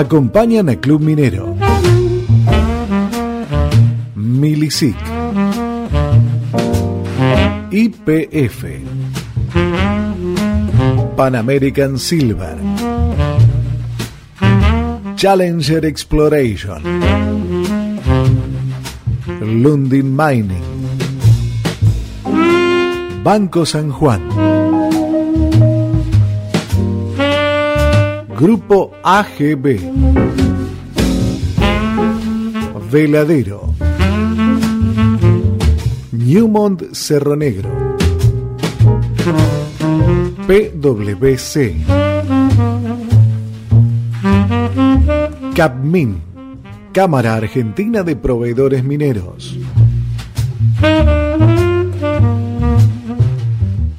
acompañan a Club Minero. Milisic. IPF. Pan American Silver. Challenger Exploration. Lundin Mining. Banco San Juan. Grupo AGB. Veladero. Newmont Cerro Negro. PWC. CAPMIN. Cámara Argentina de Proveedores Mineros.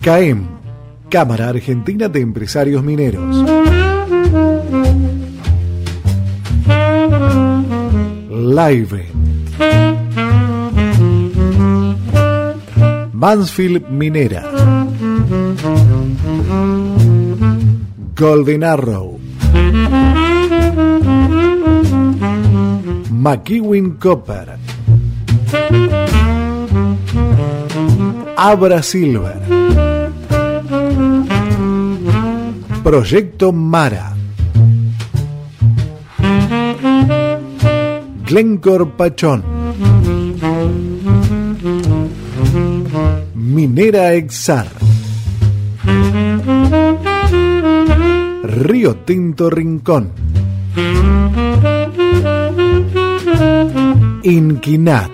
CAEM. Cámara Argentina de Empresarios Mineros. Live. Mansfield Minera. Golden Arrow. McEwen Copper. Abra Silver. Proyecto Mara. Glencore Pachón. Minera Exar. Río Tinto Rincón. Inquinat.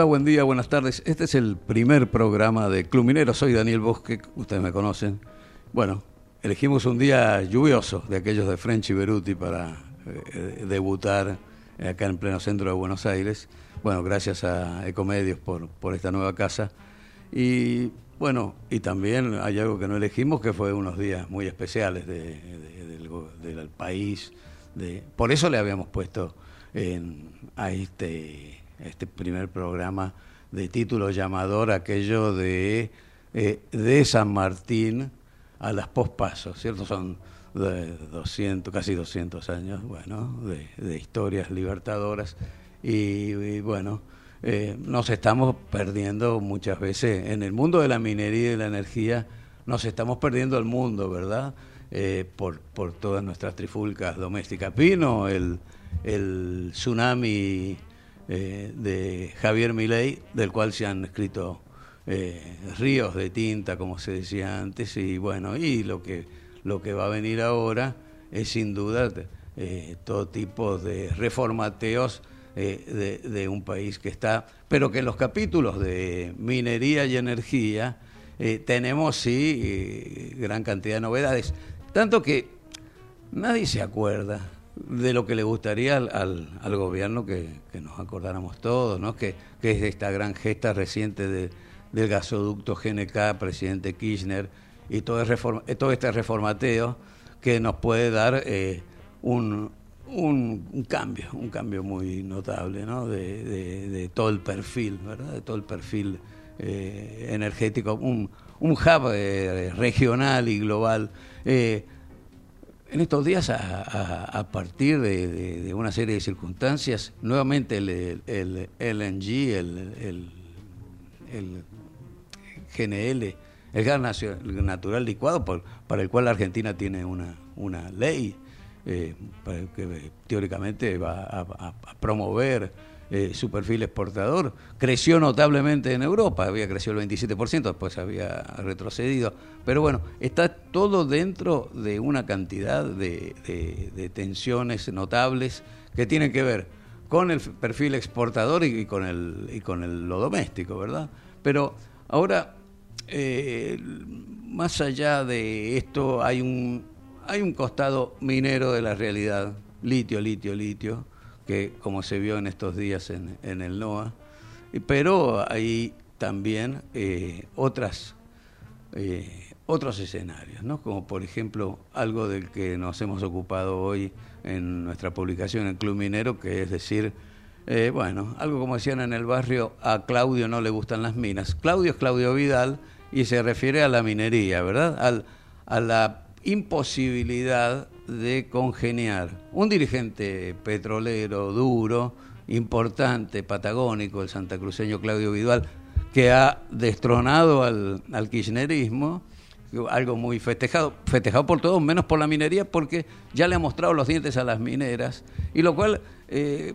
Hola, buen día, buenas tardes. Este es el primer programa de Club Minero. Soy Daniel Bosque, ustedes me conocen. Bueno, elegimos un día lluvioso de aquellos de French y Beruti para eh, debutar acá en pleno centro de Buenos Aires. Bueno, gracias a Ecomedios por, por esta nueva casa. Y bueno, y también hay algo que no elegimos, que fue unos días muy especiales del, país. Por eso le habíamos puesto en, a este este primer programa de título llamador, aquello de, eh, de San Martín a las pospasos, ¿cierto? Son de 200, casi 200 años, bueno, de, historias libertadoras y, bueno, eh, nos estamos perdiendo muchas veces en el mundo de la minería y de la energía, nos estamos perdiendo el mundo, ¿verdad? Eh, por, por todas nuestras trifulcas domésticas. Vino el, el tsunami eh, de Javier Milei, del cual se han escrito eh, ríos de tinta, como se decía antes, y bueno, y lo que, lo que va a venir ahora es sin duda eh, todo tipo de reformateos de, de, un país que está, pero que en los capítulos de minería y energía tenemos sí gran cantidad de novedades, tanto que nadie se acuerda de lo que le gustaría al, al, gobierno que, nos acordáramos todos, ¿no? que, que es esta gran gesta reciente de, del gasoducto GNK, presidente Kirchner, y todo, todo este reformateo que nos puede dar eh, un, un, cambio, un cambio muy notable ¿no? de, de, todo el perfil, ¿verdad? de todo el perfil eh, energético, un, un hub eh, regional y global. En estos días, a, partir de, una serie de circunstancias, nuevamente el, LNG, el, el, GNL, el gas natural licuado, para el cual la Argentina tiene una, ley eh, que teóricamente va a promover eh, su perfil exportador. Creció notablemente en Europa, había crecido el 27%, después había retrocedido. Pero bueno, está todo dentro de una cantidad de, tensiones notables que tienen que ver con el perfil exportador y, con, el, y con el, lo doméstico, ¿verdad? Pero ahora, eh, más allá de esto, hay un, hay un costado minero de la realidad, litio, litio, litio, que como se vio en estos días en, el NOA, pero hay también eh, otras, eh, otros escenarios, ¿no? como por ejemplo algo del que nos hemos ocupado hoy en nuestra publicación en Club Minero, que es decir, eh, bueno, algo como decían en el barrio, a Claudio no le gustan las minas. Claudio es Claudio Vidal y se refiere a la minería, ¿verdad? Al, a la imposibilidad de congeniar un dirigente petrolero duro, importante, patagónico, el santacruceño Claudio Vidual, que ha destronado al, kirchnerismo, algo muy festejado, festejado por todos, menos por la minería, porque ya le ha mostrado los dientes a las mineras, y lo cual eh,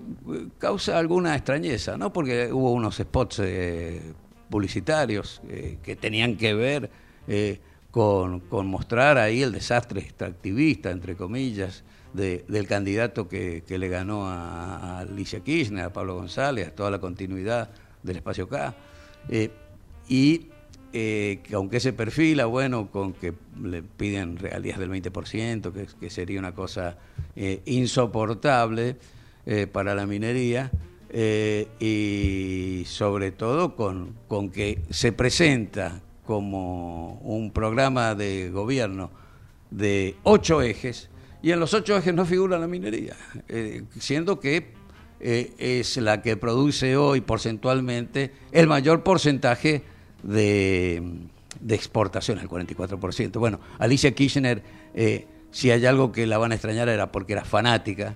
causa alguna extrañeza, ¿no? Porque hubo unos spots eh, publicitarios eh, que tenían que ver con, mostrar ahí el desastre extractivista, entre comillas, del candidato que, le ganó a, Alicia Kirchner, a Pablo González, a toda la continuidad del espacio K. Eh, y eh, que aunque se perfila, bueno, con que le piden regalías del 20%, que, que sería una cosa eh, insoportable para la minería, y sobre todo con, con que se presenta como un programa de gobierno de ocho ejes y en los ocho ejes no figura la minería, eh, siendo que eh, es la que produce hoy porcentualmente el mayor porcentaje de, exportación, el 44%. Bueno, Alicia Kirchner, eh, si hay algo que la van a extrañar era porque era fanática.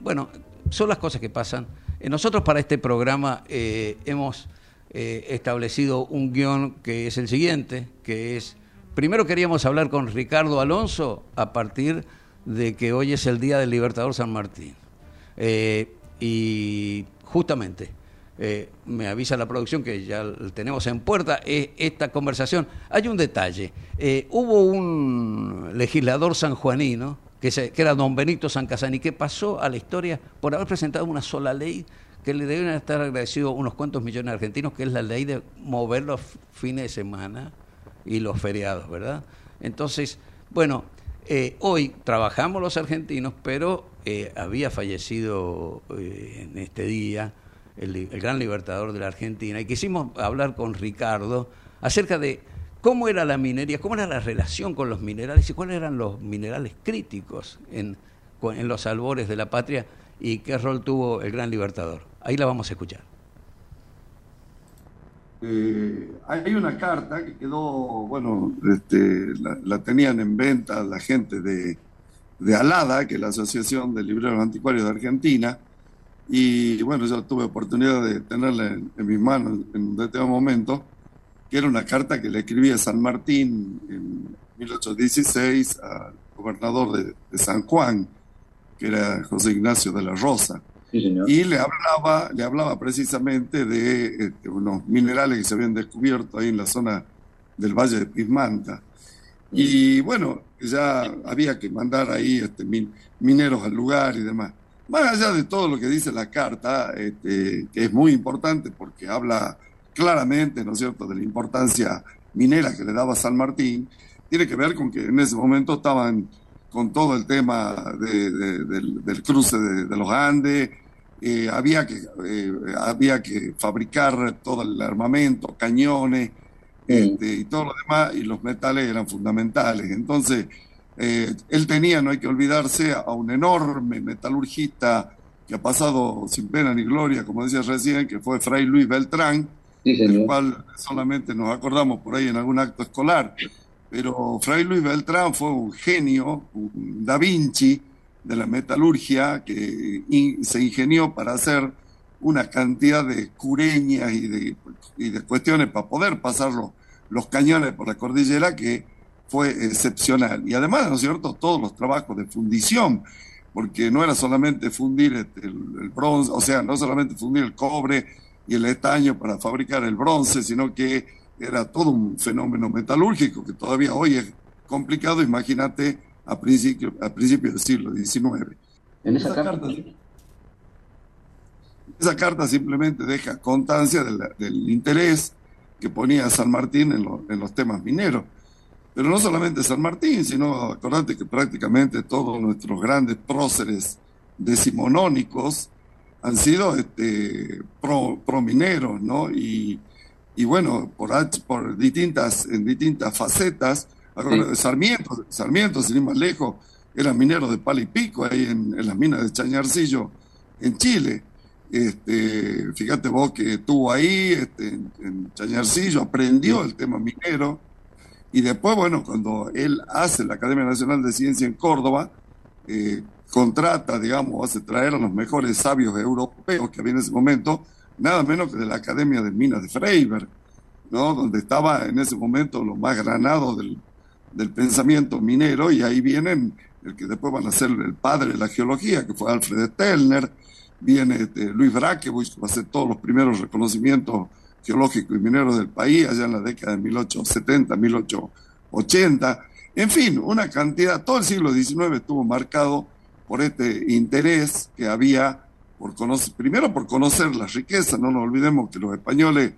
bueno, son las cosas que pasan. nosotros para este programa hemos eh, establecido un guion que es el siguiente, que es, primero queríamos hablar con Ricardo Alonso a partir de que hoy es el Día del Libertador San Martín. Eh, y justamente, eh, me avisa la producción que ya tenemos en puerta esta conversación. Hay un detalle. hubo un legislador sanjuanino, que, era don Benito San Casani, que pasó a la historia por haber presentado una sola ley que le deben estar agradecidos unos cuantos millones de argentinos, que es la ley de mover los fines de semana y los feriados, ¿verdad? Entonces, bueno, eh, hoy trabajamos los argentinos, pero eh, había fallecido eh, en este día el, gran libertador de la Argentina y quisimos hablar con Ricardo acerca de cómo era la minería, cómo era la relación con los minerales y cuáles eran los minerales críticos en, en los albores de la patria y qué rol tuvo el gran libertador. Ahí la vamos a escuchar. Eh, hay una carta que quedó, bueno, este, la, tenían en venta la gente de, de ALADA, que es la Asociación de Libreros Anticuarios de Argentina, y bueno, yo tuve oportunidad de tenerla en, mis manos en un determinado momento, que era una carta que le escribía San Martín en 1816 al gobernador de, de San Juan, que era José Ignacio de la Rosa y le hablaba, le hablaba precisamente de este, unos minerales que se habían descubierto ahí en la zona del Valle de Pismanta. Y bueno, ya había que mandar ahí este, mineros al lugar y demás. Más allá de todo lo que dice la carta, este, que es muy importante porque habla claramente, ¿no es cierto?, de la importancia minera que le daba San Martín, tiene que ver con que en ese momento estaban con todo el tema del, cruce de, los Andes. Eh, había, que, eh, había que fabricar todo el armamento, cañones este, y todo lo demás, y los metales eran fundamentales. Entonces, eh, él tenía, no hay que olvidarse, a un enorme metalurgista que ha pasado sin pena ni gloria, como decía recién, que fue Fray Luis Beltrán, del cual solamente nos acordamos por ahí en algún acto escolar. Pero Fray Luis Beltrán fue un genio, un Da Vinci de la metalurgia que se ingenió para hacer una cantidad de cureñas y de, cuestiones para poder pasar los, cañones por la cordillera que fue excepcional. Y además, ¿no es cierto?, todos los trabajos de fundición, porque no era solamente fundir este, el, bronce, o sea, no solamente fundir el cobre y el estaño para fabricar el bronce, sino que era todo un fenómeno metalúrgico que todavía hoy es complicado, imagínate, a principios a principio del siglo XIX. En esa, carta, esa carta simplemente deja constancia del interés que ponía San Martín en, en los temas mineros. Pero no solamente San Martín, sino acordate que prácticamente todos nuestros grandes próceres decimonónicos han sido este, pro, mineros, ¿no? Y, y bueno, por, por distintas, en distintas facetas, Sarmiento, Sarmiento, sin ir más lejos, era minero de pala y pico ahí en, las minas de Chañarcillo, en Chile. Este, fíjate vos que estuvo ahí este, en, en Chañarcillo, aprendió el tema minero y después, bueno, cuando él hace la Academia Nacional de Ciencia en Córdoba, eh, contrata, digamos, hace traer a los mejores sabios europeos que había en ese momento, nada menos que de la Academia de Minas de Freiberg, ¿no? donde estaba en ese momento lo más granado del, del pensamiento minero, y ahí vienen el que después van a ser el padre de la geología, que fue Alfred Stelner, viene este, Luis Braquevich, que va a hacer todos los primeros reconocimientos geológico y minero del país, allá en la década de 1870, 1880. En fin, una cantidad, todo el siglo XIX estuvo marcado por este interés que había por conocer, primero por conocer las riquezas, no nos olvidemos que los españoles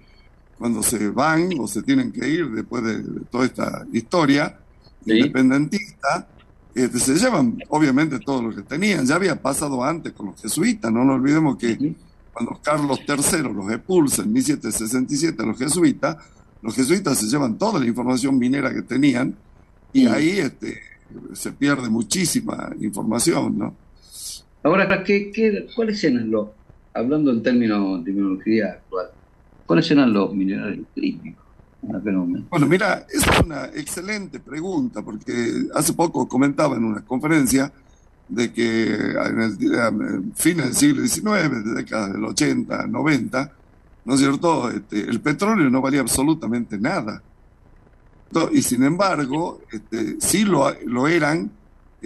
cuando se van o se tienen que ir después de, toda esta historia independentista, este, se llevan obviamente todo lo que tenían, ya había pasado antes con los jesuitas, no nos olvidemos que cuando Carlos III los expulsa en 1767 a los jesuitas, los jesuitas se llevan toda la información minera que tenían y ahí este, se pierde muchísima información, ¿no? Ahora, ¿qué, qué, cuáles eran los, hablando en términos de terminología actual, cuáles eran los minerales críticos? Bueno, mira, es una excelente pregunta, porque hace poco comentaba en una conferencia de que en el, fin del siglo XIX, de décadas del 80, 90, ¿no es cierto? Este, el petróleo no valía absolutamente nada. Y sin embargo, este, sí lo, lo eran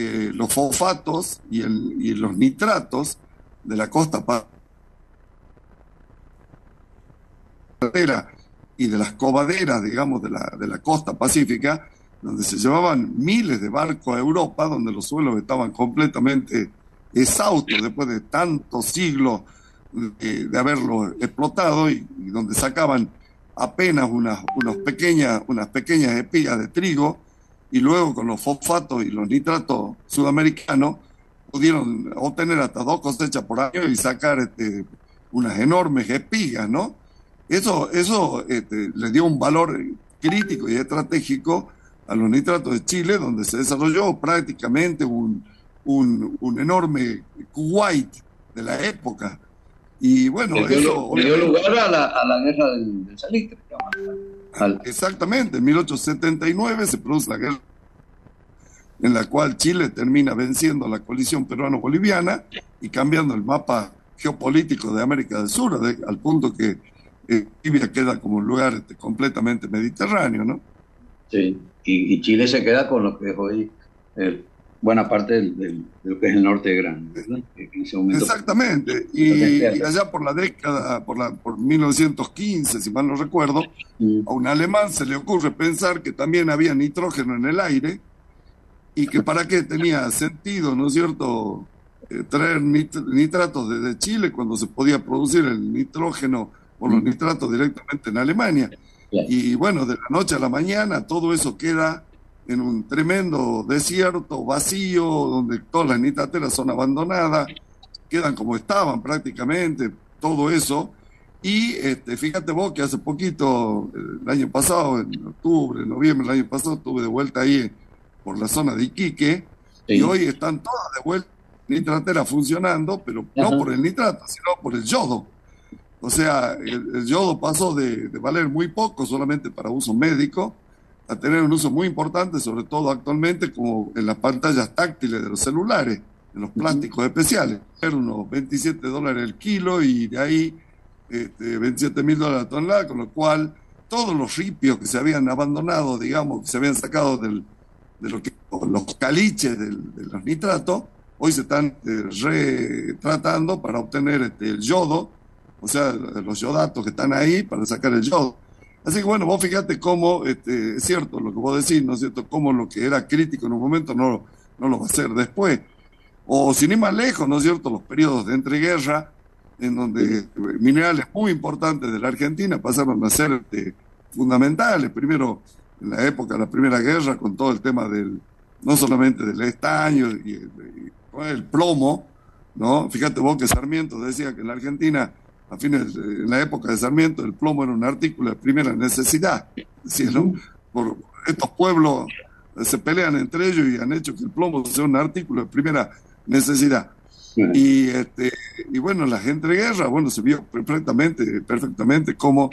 eh, los fosfatos y, el, y, los nitratos de la costa y de las cobaderas, digamos, de la, de la costa pacífica, donde se llevaban miles de barcos a Europa, donde los suelos estaban completamente exhaustos después de tantos siglos de, haberlo explotado y, donde sacaban apenas unas, unas, pequeñas, unas pequeñas espigas de trigo y luego con los fosfatos y los nitratos sudamericanos pudieron obtener hasta dos cosechas por año y sacar este, unas enormes espigas, ¿no? Eso, eso este, le dio un valor crítico y estratégico a los nitratos de Chile, donde se desarrolló prácticamente un, un, enorme Kuwait de la época. Y bueno, eso... dio lugar a la, a la guerra del, salitre. Exactamente, en 1879 se produce la guerra en la cual Chile termina venciendo a la coalición peruano-boliviana y cambiando el mapa geopolítico de América del Sur, al punto que eh, Libia queda como un lugar este, completamente mediterráneo, ¿no? Sí, y, Chile se queda con lo que es hoy eh, buena parte de lo que es el norte de Gran. Exactamente, y, allá por la década, por, la, por 1915, si mal no recuerdo, a un alemán se le ocurre pensar que también había nitrógeno en el aire y que para qué tenía sentido, ¿no es cierto?, eh, traer nitratos desde Chile cuando se podía producir el nitrógeno o los nitratos directamente en Alemania. Y bueno, de la noche a la mañana todo eso queda en un tremendo desierto, vacío, donde todas las nitrateras son abandonadas, quedan como estaban prácticamente, todo eso. Y este, fíjate vos que hace poquito, el año pasado, en octubre, noviembre del año pasado, estuve de vuelta ahí por la zona de Iquique, y hoy están todas de vuelta nitrateras funcionando, pero no por el nitrato, sino por el yodo. O sea, el, yodo pasó de, de, valer muy poco solamente para uso médico a tener un uso muy importante, sobre todo actualmente como en las pantallas táctiles de los celulares, en los plásticos especiales. Era unos 27 dólares el kilo y de ahí este, 27 mil dólares la tonelada, con lo cual todos los ripios que se habían abandonado, digamos, que se habían sacado del, de lo que, los caliches de los nitratos, hoy se están eh, retratando para obtener este, el yodo, o sea, los yodatos que están ahí para sacar el yodo. Así que bueno, vos fíjate cómo, este, es cierto lo que vos decís, ¿no es cierto? Cómo lo que era crítico en un momento no, no lo va a ser después. O sin ir más lejos, ¿no es cierto? Los periodos de entreguerra, en donde minerales muy importantes de la Argentina pasaron a ser este, fundamentales. Primero, en la época de la Primera Guerra, con todo el tema del, no solamente del estaño y, y el plomo, ¿no? Fíjate vos que Sarmiento decía que en la Argentina a fines, en la época de Sarmiento, el plomo era un artículo de primera necesidad. Por estos pueblos se pelean entre ellos y han hecho que el plomo sea un artículo de primera necesidad. Y, este, y bueno, la gente de guerra, bueno, se vio perfectamente, perfectamente cómo,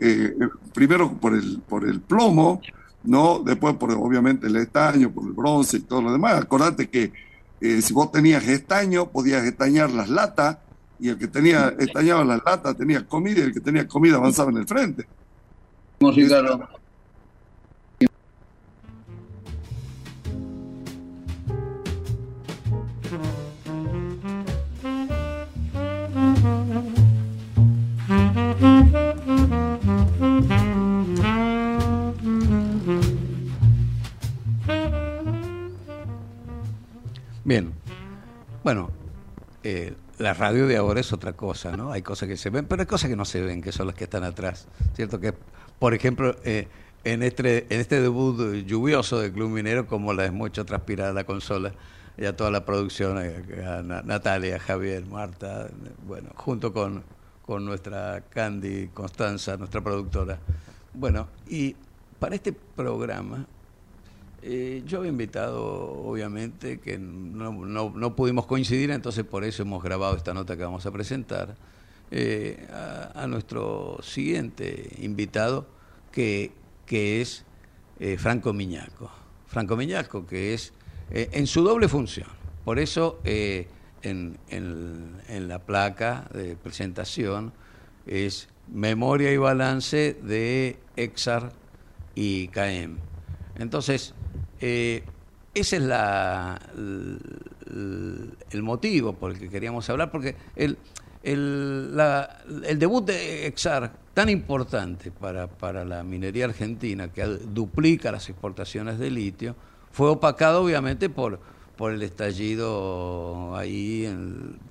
eh, primero por el, por el plomo, ¿no? Después por obviamente el estaño, por el bronce y todo lo demás. Acordate que eh, si vos tenías estaño, podías estañar las latas y el que tenía, estañaba las latas tenía comida y el que tenía comida avanzaba en el frente. Bien, bueno, eh, la radio de ahora es otra cosa, ¿no? Hay cosas que se ven, pero hay cosas que no se ven, que son las que están atrás. ¿Cierto? Que, por ejemplo, eh, en, este, en este debut lluvioso del Club Minero, como la mucho transpirada la consola, ya toda la producción, eh, a Natalia, Javier, Marta, bueno, junto con, con nuestra Candy Constanza, nuestra productora. Bueno, y para este programa eh, yo había invitado, obviamente, que no, no, pudimos coincidir, entonces por eso hemos grabado esta nota que vamos a presentar, eh, a, nuestro siguiente invitado, que, que es eh, Franco Miñaco. Franco Miñaco, que es en su doble función. Por eso en, en la placa de presentación es memoria y balance de EXAR y CAEM. Entonces, eh, ese es la, el, motivo por el que queríamos hablar, porque el, el, el debut de Exar, tan importante para, para, la minería argentina, que duplica las exportaciones de litio, fue opacado obviamente por, por el estallido ahí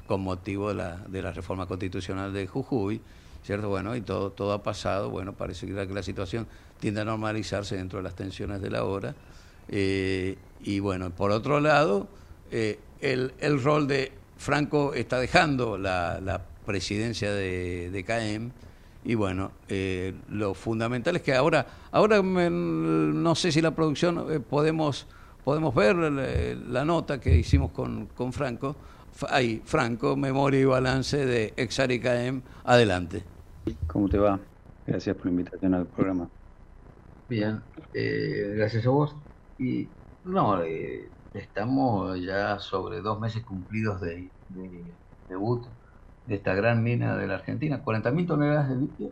con motivo de la, de la reforma constitucional de Jujuy, ¿cierto? Bueno, y todo, todo ha pasado, bueno, parece que la situación tiende a normalizarse dentro de las tensiones de la hora. Eh, y bueno, por otro lado, eh, el, el, rol de Franco está dejando la, la presidencia de, de, CAEM y bueno, eh, lo fundamental es que ahora, ahora no sé si la producción podemos, podemos ver la, nota que hicimos con, con Franco. Ahí, Franco, memoria y balance de Exar y CAEM. Adelante. ¿Cómo te va? Gracias por la invitación al programa. Bien, gracias a vos. Y no, eh, estamos ya sobre dos meses cumplidos de, debut de esta gran mina de la Argentina. ¿40.000 toneladas de litio?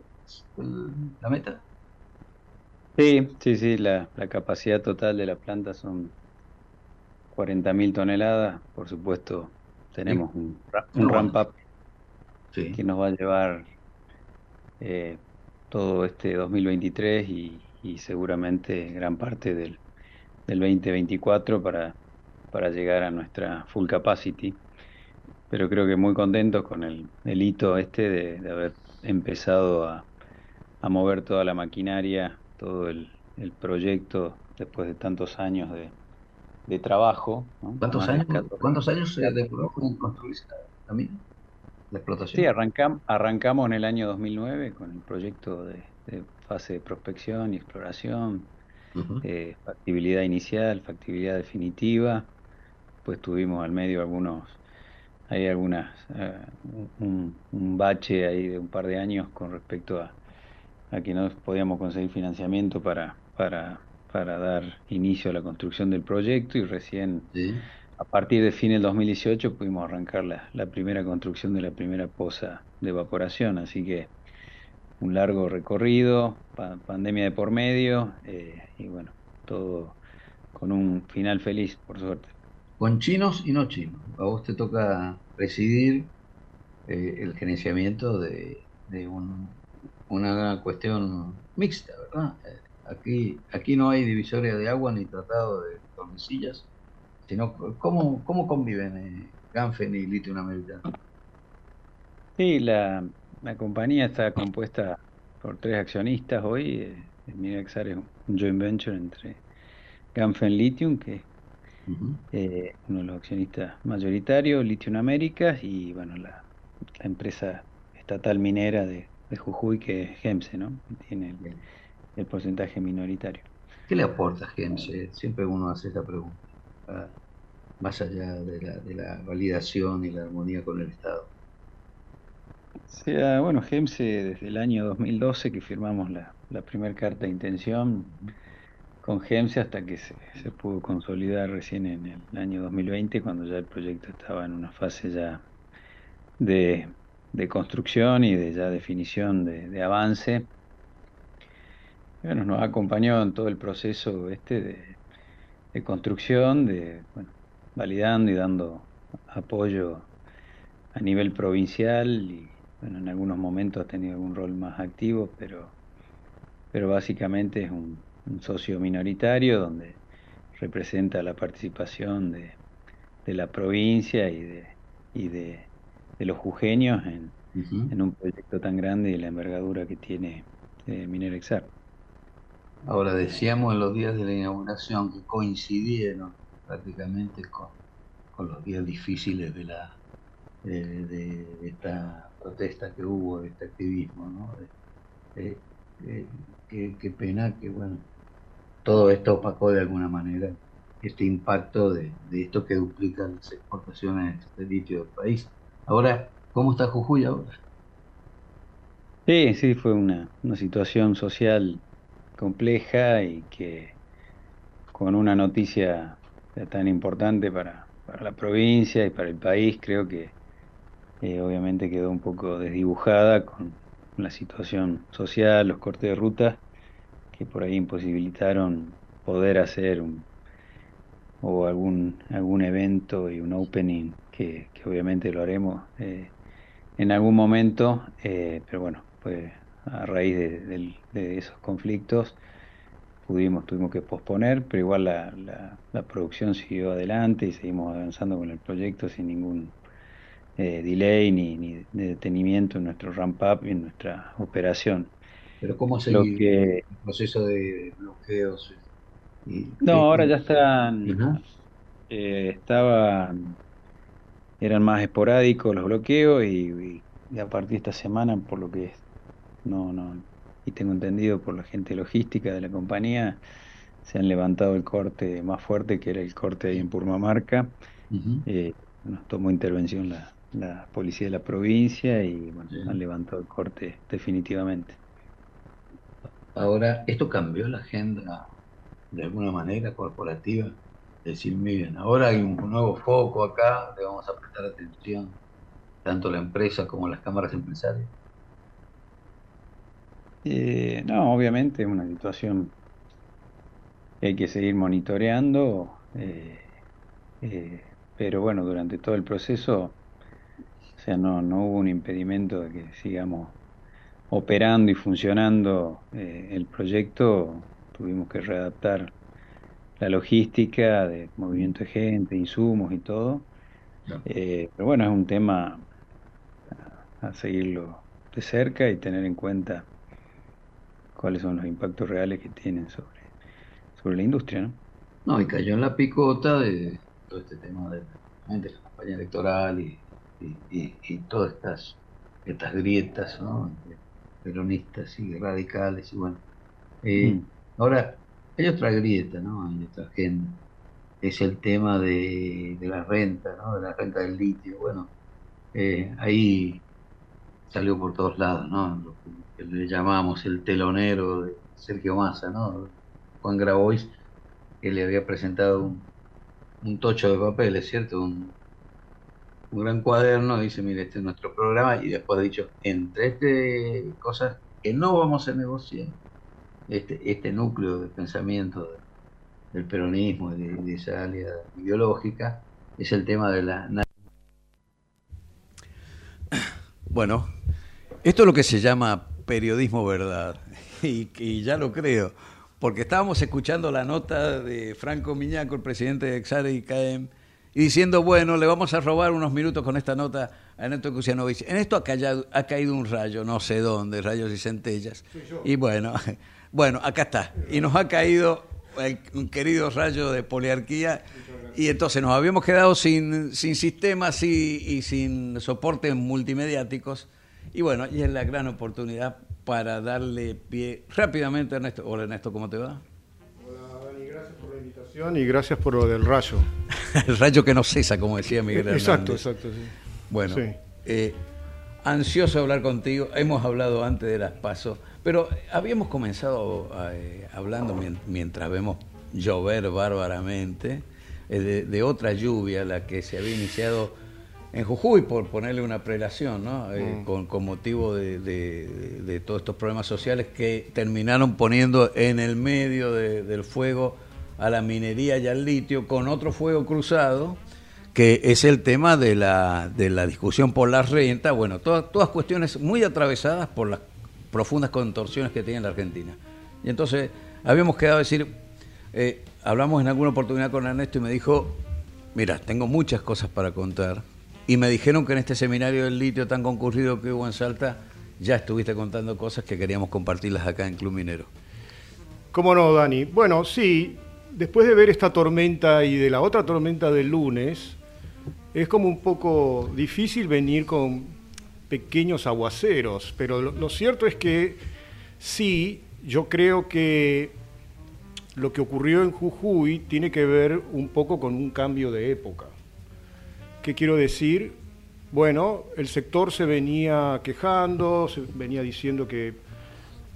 ¿La meta? Sí, sí, sí, la, capacidad total de la planta son 40.000 toneladas. Por supuesto, tenemos un, ramp-up que nos va a llevar eh, todo este 2023 y, y seguramente gran parte del, del 2024 para, para llegar a nuestra full capacity. Pero creo que muy contentos con el, el hito este de, haber empezado a, a, mover toda la maquinaria, todo el, el proyecto después de tantos años de, trabajo. ¿Cuántos, años, ¿Cuántos años se demoró en construir la mina? La explotación. Sí, arrancamos en el año 2009 con el proyecto de, fase de prospección y exploración, eh, factibilidad inicial, factibilidad definitiva. Pues tuvimos al medio algunos, hay algunas, eh, un, un, bache ahí de un par de años con respecto a, a que no podíamos conseguir financiamiento para, para, para dar inicio a la construcción del proyecto y recién a partir de fin del 2018 pudimos arrancar la, la primera construcción de la primera poza de evaporación, así que un largo recorrido, pandemia de por medio eh, y bueno, todo con un final feliz, por suerte. Con chinos y no chinos. A vos te toca presidir eh, el gerenciamiento de, de un, una cuestión mixta, ¿verdad? Eh, aquí, aquí no hay divisoria de agua ni tratado de Tordesillas, sino cómo, cómo conviven eh, Ganfen y Lithium Americano. Sí, la, la compañía está compuesta por tres accionistas hoy. Eh, Minexar es un joint venture entre Ganfen Lithium, que es eh, uno de los accionistas mayoritarios, Lithium Américas, y bueno, la, la empresa estatal minera de, de Jujuy, que es GEMSE, ¿no? Tiene el, porcentaje minoritario. ¿Qué le aporta GEMSE? Siempre uno hace esta pregunta, más allá de la, de la validación y la armonía con el Estado. Sea, bueno, GEMSE desde el año 2012 que firmamos la, la primera carta de intención con GEMSE hasta que se, se, pudo consolidar recién en el año 2020 cuando ya el proyecto estaba en una fase ya de de construcción y de ya definición de, avance. Bueno, nos acompañó en todo el proceso este de, construcción, de bueno, validando y dando apoyo a nivel provincial y bueno, en algunos momentos ha tenido algún rol más activo, pero, pero básicamente es un, socio minoritario donde representa la participación de, de la provincia y de, y de de los jujeños en, en, un proyecto tan grande y la envergadura que tiene eh, Minerexar. Ahora decíamos en los días de la inauguración que coincidieron prácticamente con, con los días difíciles de la de, esta protesta que hubo, de este activismo, ¿no? qué, pena que bueno todo esto opacó de alguna manera este impacto de, esto que duplica las exportaciones de litio del país. Ahora, ¿cómo está Jujuy ahora? Sí, sí, fue una, una situación social compleja y que con una noticia tan importante para, para la provincia y para el país, creo que eh, obviamente quedó un poco desdibujada con la situación social, los cortes de ruta, que por ahí imposibilitaron poder hacer un, o algún, algún evento y un opening que, obviamente lo haremos eh, en algún momento, eh, pero bueno, pues a raíz de, esos conflictos pudimos, tuvimos que posponer, pero igual la, la, producción siguió adelante y seguimos avanzando con el proyecto sin ningún eh, delay ni, ni, detenimiento en nuestro ramp up y en nuestra operación. Pero ¿cómo se el proceso de bloqueos? no, ahora ya están, eh, estaban eran más esporádicos los bloqueos y, a partir de esta semana, por lo que no, no, y tengo entendido por la gente logística de la compañía, se han levantado el corte más fuerte, que era el corte ahí en Purmamarca. Eh, nos tomó intervención la, la, policía de la provincia y bueno, han levantado el corte definitivamente. Ahora, ¿esto cambió la agenda de alguna manera corporativa? decir, miren, ahora hay un nuevo foco acá, le vamos a prestar atención, tanto la empresa como las cámaras empresarias? Eh, no, obviamente es una situación que hay que seguir monitoreando, eh, eh, pero bueno, durante todo el proceso, sea, no, no hubo un impedimento de que sigamos operando y funcionando el proyecto, tuvimos que readaptar la logística de movimiento de gente, insumos y todo. Eh, pero bueno, es un tema a, seguirlo de cerca y tener en cuenta cuáles son los impactos reales que tienen sobre, sobre la industria, ¿no? No, y cayó en la picota de todo este tema de, la campaña electoral y, y, todas estas, estas grietas, ¿no? Peronistas y radicales, y bueno. Eh, mm. Ahora, hay otra grieta, ¿no? Hay otra agenda. Es el tema de, de la renta, ¿no? De la renta del litio. Bueno, eh, ahí salió por todos lados, ¿no? Lo que le llamamos el telonero de Sergio Massa, ¿no? Juan Grabois que le había presentado un, tocho de papeles, ¿cierto? Un, gran cuaderno, dice, mire, este es nuestro programa, y después ha dicho, entre este cosas que no vamos a negociar, este, este núcleo de pensamiento del peronismo, de, de esa área ideológica, es el tema de la... Bueno, esto es lo que se llama periodismo verdad, y, y ya lo creo porque estábamos escuchando la nota de Franco Miñaco, el presidente de Exare y CAEM, y diciendo, bueno, le vamos a robar unos minutos con esta nota a Neto Kusianovich. En esto ha, ha caído un rayo, no sé dónde, rayos y centellas. Y bueno, bueno, acá está. Y nos ha caído un querido rayo de poliarquía y entonces nos habíamos quedado sin, sin sistemas y, y sin soportes multimediáticos. Y bueno, y es la gran oportunidad para darle pie rápidamente a Ernesto. Hola Ernesto, ¿cómo te va? Hola Dani, gracias por la invitación y gracias por lo del rayo. el rayo que no cesa, como decía Miguel Exacto, exacto, sí. Bueno, eh, ansioso de hablar contigo. Hemos hablado antes de las pasos, pero habíamos comenzado eh, hablando mientras vemos llover bárbaramente eh, de otra lluvia, la que se había iniciado en Jujuy, por ponerle una prelación, ¿no? Mm. con, motivo de, todos estos problemas sociales que terminaron poniendo en el medio del fuego a la minería y al litio con otro fuego cruzado, que es el tema de la, de la discusión por la renta, bueno, todas, todas cuestiones muy atravesadas por las profundas contorsiones que tiene la Argentina. Y entonces habíamos quedado a decir, eh, hablamos en alguna oportunidad con Ernesto y me dijo, mira, tengo muchas cosas para contar, y me dijeron que en este seminario del litio tan concurrido que hubo en Salta, ya estuviste contando cosas que queríamos compartirlas acá en Club Minero. ¿Cómo no, Dani? Bueno, sí, después de ver esta tormenta y de la otra tormenta del lunes, es como un poco difícil venir con pequeños aguaceros, pero lo, cierto es que sí, yo creo que lo que ocurrió en Jujuy tiene que ver un poco con un cambio de época. ¿Qué quiero decir? Bueno, el sector se venía quejando, se venía diciendo que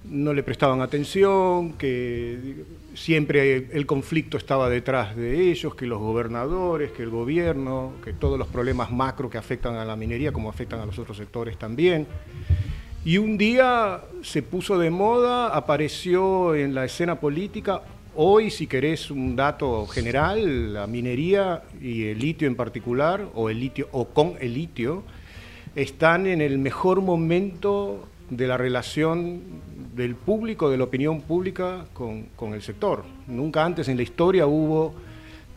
no le prestaban atención, que siempre el conflicto estaba detrás de ellos, que los gobernadores, que el gobierno, que todos los problemas macro que afectan a la minería como afectan a los otros sectores también. Y un día se puso de moda, apareció en la escena política Hoy, si querés un dato general, la minería y el litio en particular, o el litio o con el litio, están en el mejor momento de la relación del público, de la opinión pública con, con el sector. Nunca antes en la historia hubo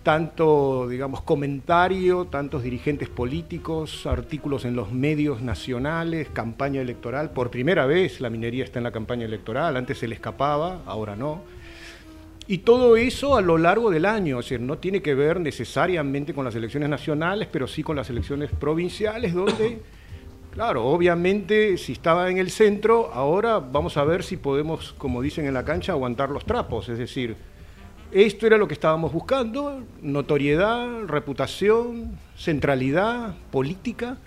tanto, digamos, comentario, tantos dirigentes políticos, artículos en los medios nacionales, campaña electoral. Por primera vez la minería está en la campaña electoral, antes se le escapaba, ahora no. Y todo eso a lo largo del año, es decir, no tiene que ver necesariamente con las elecciones nacionales, pero sí con las elecciones provinciales, donde, claro, obviamente si estaba en el centro, ahora vamos a ver si podemos, como dicen en la cancha, aguantar los trapos, es decir, esto era lo que estábamos buscando, notoriedad, reputación, centralidad política,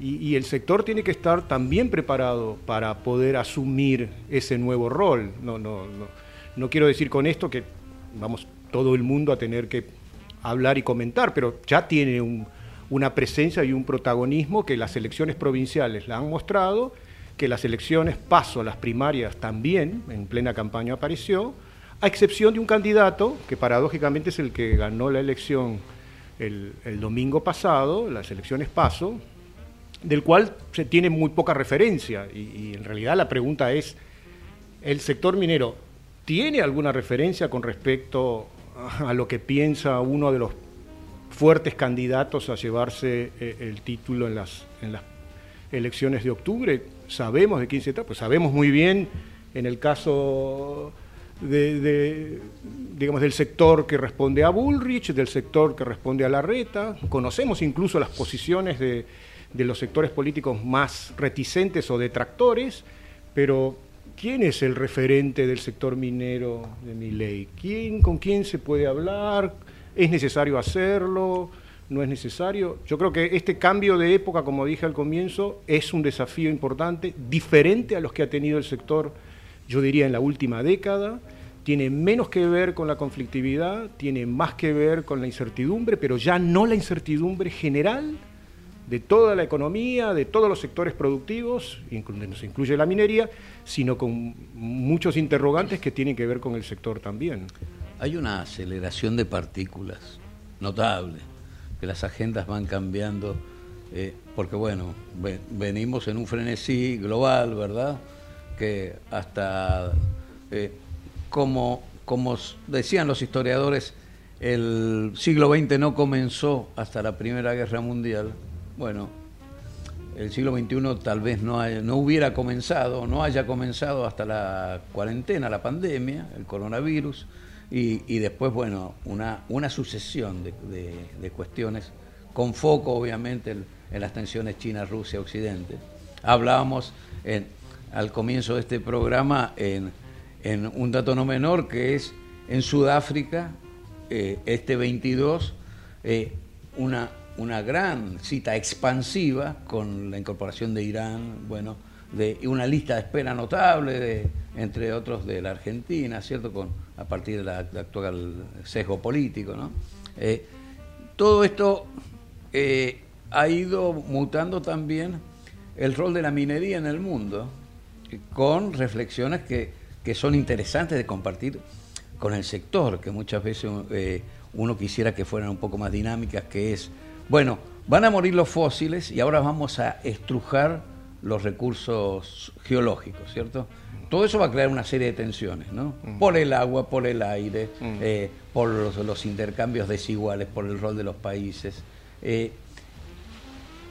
y, y, el sector tiene que estar también preparado para poder asumir ese nuevo rol. No, no, no no quiero decir con esto que vamos todo el mundo a tener que hablar y comentar, pero ya tiene una presencia y un protagonismo que las elecciones provinciales la han mostrado, que las elecciones paso, las primarias también, en plena campaña apareció, a excepción de un candidato que paradójicamente es el que ganó la elección el, domingo pasado, las elecciones paso, del cual se tiene muy poca referencia. Y en realidad la pregunta es, ¿el sector minero ¿Tiene alguna referencia con respecto a lo que piensa uno de los fuertes candidatos a llevarse eh, el título en las, elecciones de octubre? ¿Sabemos de quién se trata? Pues sabemos muy bien, en el caso de, digamos, del sector que responde a Bullrich, del sector que responde a Larreta. Conocemos incluso las posiciones de, de los sectores políticos más reticentes o detractores, pero ¿quién es el referente del sector minero de mi ley? ¿Quién, ¿Con quién se puede hablar? ¿Es necesario hacerlo? ¿No es necesario? Yo creo que este cambio de época, como dije al comienzo, es un desafío importante, diferente a los que ha tenido el sector, yo diría, en la última década. Tiene menos que ver con la conflictividad, tiene más que ver con la incertidumbre, pero ya no la incertidumbre general, de toda la economía, de todos los sectores productivos, se incluye la minería, sino con muchos interrogantes que tienen que ver con el sector también. Hay una aceleración de partículas notable, que las agendas van cambiando, eh, porque bueno, venimos en un frenesí global, ¿verdad? Que hasta, eh, como, como decían los historiadores, el siglo XX no comenzó hasta la Primera Guerra Mundial, bueno, el siglo XXI tal vez no, no hubiera comenzado, no haya comenzado hasta la cuarentena, la pandemia, el coronavirus, y, después, bueno, una, una sucesión de, cuestiones con foco, obviamente, en, las tensiones China, Rusia, Occidente. Hablábamos al comienzo de este programa en, un dato no menor, que es en Sudáfrica, eh, este 22, eh, una una gran cita expansiva con la incorporación de Irán, bueno, de una lista de espera notable, de, entre otros de la Argentina, ¿cierto? Con, a partir del actual sesgo político, ¿no? Eh, todo esto eh, ha ido mutando también el rol de la minería en el mundo, con reflexiones que, que son interesantes de compartir con el sector, que muchas veces eh, uno quisiera que fueran un poco más dinámicas, que es bueno, van a morir los fósiles y ahora vamos a estrujar los recursos geológicos, ¿cierto? Todo eso va a crear una serie de tensiones, ¿no? Mm. Por el agua, por el aire, mm. eh, por los, intercambios desiguales, por el rol de los países. Eh,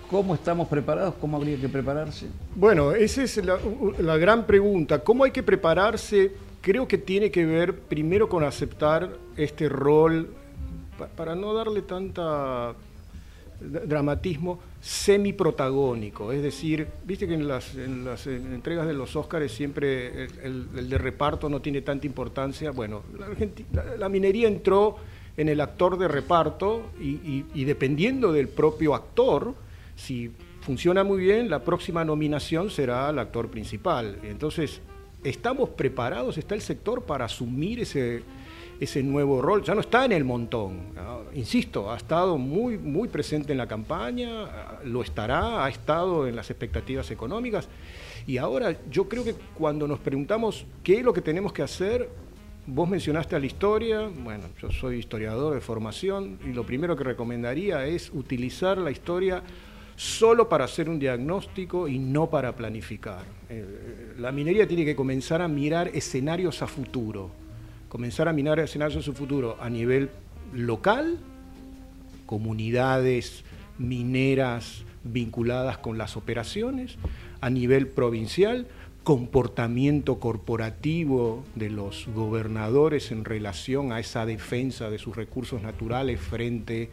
¿Cómo estamos preparados? ¿Cómo habría que prepararse? Bueno, esa es la, la, gran pregunta. ¿Cómo hay que prepararse? Creo que tiene que ver primero con aceptar este rol, para no darle tanta dramatismo semiprotagónico, es decir, viste que en las, entregas de los Óscares siempre el, de reparto no tiene tanta importancia. Bueno, la, minería entró en el actor de reparto y, dependiendo del propio actor, si funciona muy bien, la próxima nominación será el actor principal. Entonces, ¿estamos preparados? ¿Está el sector para asumir ese, ese nuevo rol, ya no está en el montón, insisto, ha estado muy, muy presente en la campaña, lo estará, ha estado en las expectativas económicas, y ahora yo creo que cuando nos preguntamos qué es lo que tenemos que hacer, vos mencionaste a la historia, bueno, yo soy historiador de formación, y lo primero que recomendaría es utilizar la historia solo para hacer un diagnóstico y no para planificar. Eh, la minería tiene que comenzar a mirar escenarios a futuro comenzar a minar escenarios en su futuro a nivel local, comunidades mineras vinculadas con las operaciones, a nivel provincial, comportamiento corporativo de los gobernadores en relación a esa defensa de sus recursos naturales frente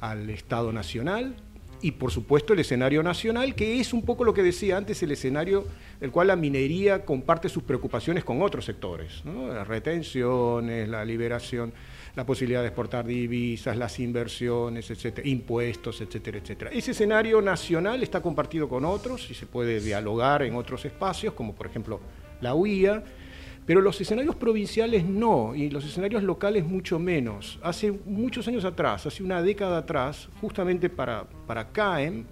al Estado Nacional, y por supuesto el escenario nacional, que es un poco lo que decía antes, el escenario el cual la minería comparte sus preocupaciones con otros sectores, las retenciones, la liberación, la posibilidad de exportar divisas, las inversiones, etcétera, impuestos, etcétera, etcétera. Ese escenario nacional está compartido con otros y se puede dialogar en otros espacios, como por ejemplo la UIA, pero los escenarios provinciales no, y los escenarios locales mucho menos. Hace muchos años atrás, hace una década atrás, justamente para, para CAEM,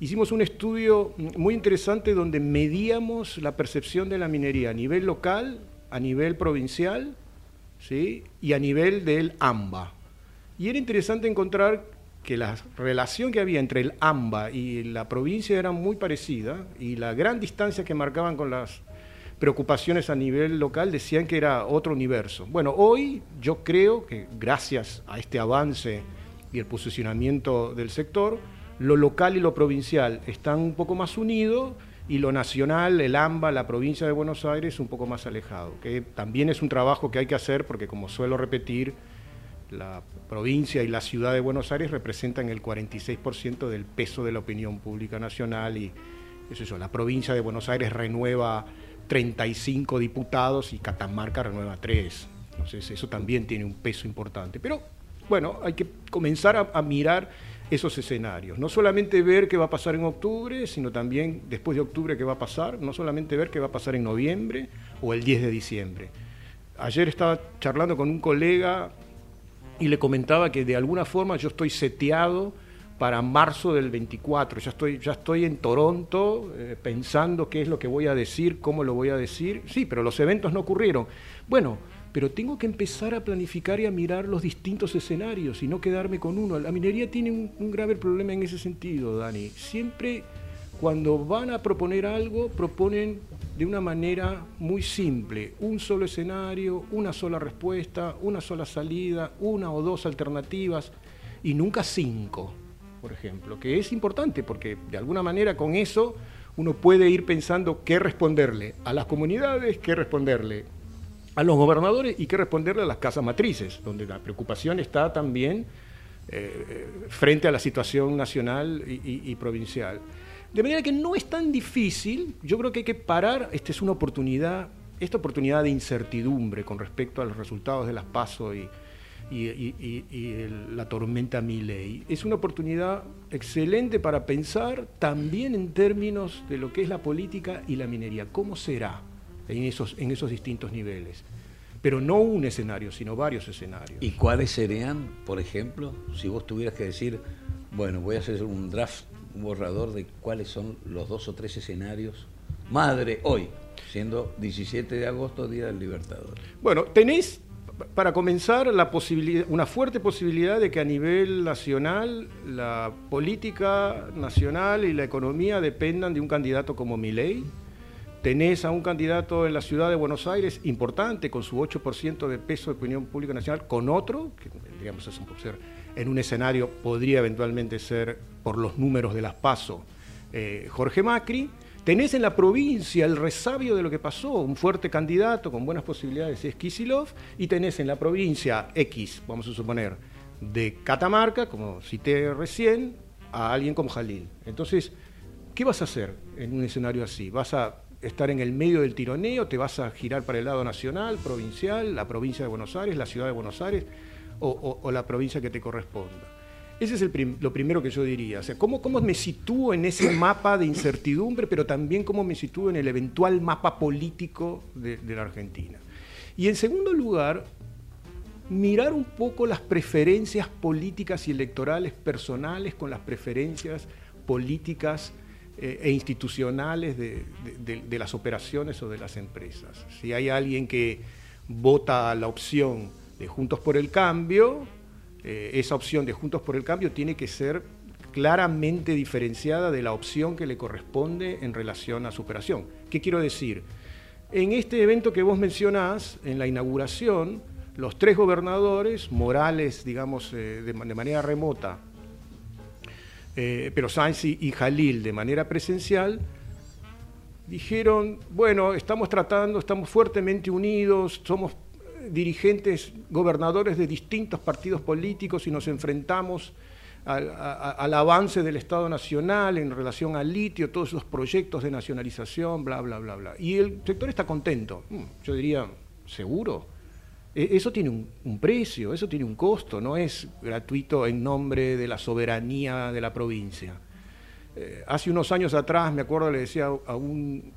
hicimos un estudio muy interesante donde medíamos la percepción de la minería a nivel local, a nivel provincial ¿sí? y a nivel del AMBA. Y era interesante encontrar que la relación que había entre el AMBA y la provincia era muy parecida y la gran distancia que marcaban con las preocupaciones a nivel local decían que era otro universo. Bueno, hoy yo creo que gracias a este avance y el posicionamiento del sector, lo local y lo provincial están un poco más unidos y lo nacional, el AMBA, la provincia de Buenos Aires, un poco más alejado, que también es un trabajo que hay que hacer porque, como suelo repetir, la provincia y la ciudad de Buenos Aires representan el 46% del peso de la opinión pública nacional y es eso, la provincia de Buenos Aires renueva 35 diputados y Catamarca renueva 3. Entonces eso también tiene un peso importante. Pero bueno, hay que comenzar a, mirar esos escenarios. No solamente ver qué va a pasar en octubre, sino también después de octubre qué va a pasar. No solamente ver qué va a pasar en noviembre o el 10 de diciembre. Ayer estaba charlando con un colega y le comentaba que de alguna forma yo estoy seteado para marzo del 24. Ya estoy, ya estoy en Toronto eh, pensando qué es lo que voy a decir, cómo lo voy a decir. Sí, pero los eventos no ocurrieron. Bueno, pero tengo que empezar a planificar y a mirar los distintos escenarios y no quedarme con uno. La minería tiene un, grave problema en ese sentido, Dani. Siempre cuando van a proponer algo, proponen de una manera muy simple, un solo escenario, una sola respuesta, una sola salida, una o dos alternativas y nunca cinco, por ejemplo, que es importante porque de alguna manera con eso uno puede ir pensando qué responderle a las comunidades, qué responderle a los gobernadores y que responderle a las casas matrices, donde la preocupación está también eh, frente a la situación nacional y, provincial. De manera que no es tan difícil, yo creo que hay que parar, esta es una oportunidad, esta oportunidad de incertidumbre con respecto a los resultados de las PASO y, la tormenta Milley. Es una oportunidad excelente para pensar también en términos de lo que es la política y la minería. ¿Cómo será? en esos, en esos distintos niveles. Pero no un escenario, sino varios escenarios. ¿Y cuáles serían, por ejemplo, si vos tuvieras que decir, bueno, voy a hacer un draft, un borrador de cuáles son los dos o tres escenarios madre hoy, siendo 17 de agosto, Día del Libertador? Bueno, tenéis para comenzar, la posibilidad, una fuerte posibilidad de que a nivel nacional la política nacional y la economía dependan de un candidato como Milei Tenés a un candidato en la ciudad de Buenos Aires importante, con su 8% de peso de opinión pública nacional, con otro, que digamos ser en un escenario podría eventualmente ser por los números de las PASO, eh, Jorge Macri. Tenés en la provincia el resabio de lo que pasó, un fuerte candidato con buenas posibilidades es Kisilov, y tenés en la provincia X, vamos a suponer, de Catamarca, como cité recién, a alguien como Jalil. Entonces, ¿qué vas a hacer en un escenario así? ¿Vas a estar en el medio del tironeo, te vas a girar para el lado nacional, provincial, la provincia de Buenos Aires, la ciudad de Buenos Aires o, la provincia que te corresponda. Ese es lo primero que yo diría. O sea, ¿cómo, ¿cómo, me sitúo en ese mapa de incertidumbre, pero también cómo me sitúo en el eventual mapa político de, de la Argentina? Y en segundo lugar, mirar un poco las preferencias políticas y electorales personales con las preferencias políticas eh, e institucionales de, las operaciones o de las empresas. Si hay alguien que vota la opción de Juntos por el Cambio, eh, esa opción de Juntos por el Cambio tiene que ser claramente diferenciada de la opción que le corresponde en relación a su operación. ¿Qué quiero decir? En este evento que vos mencionás, en la inauguración, los tres gobernadores, Morales, digamos, eh, de manera remota, eh, pero Sainz y, Jalil de manera presencial, dijeron, bueno, estamos tratando, estamos fuertemente unidos, somos dirigentes, gobernadores de distintos partidos políticos y nos enfrentamos al, avance del Estado Nacional en relación al litio, todos esos proyectos de nacionalización, bla, bla, bla, bla. Y el sector está contento. Mm, yo diría, ¿seguro? E, eso tiene un, precio, eso tiene un costo, no es gratuito en nombre de la soberanía de la provincia. Eh, hace unos años atrás, me acuerdo, le decía a un,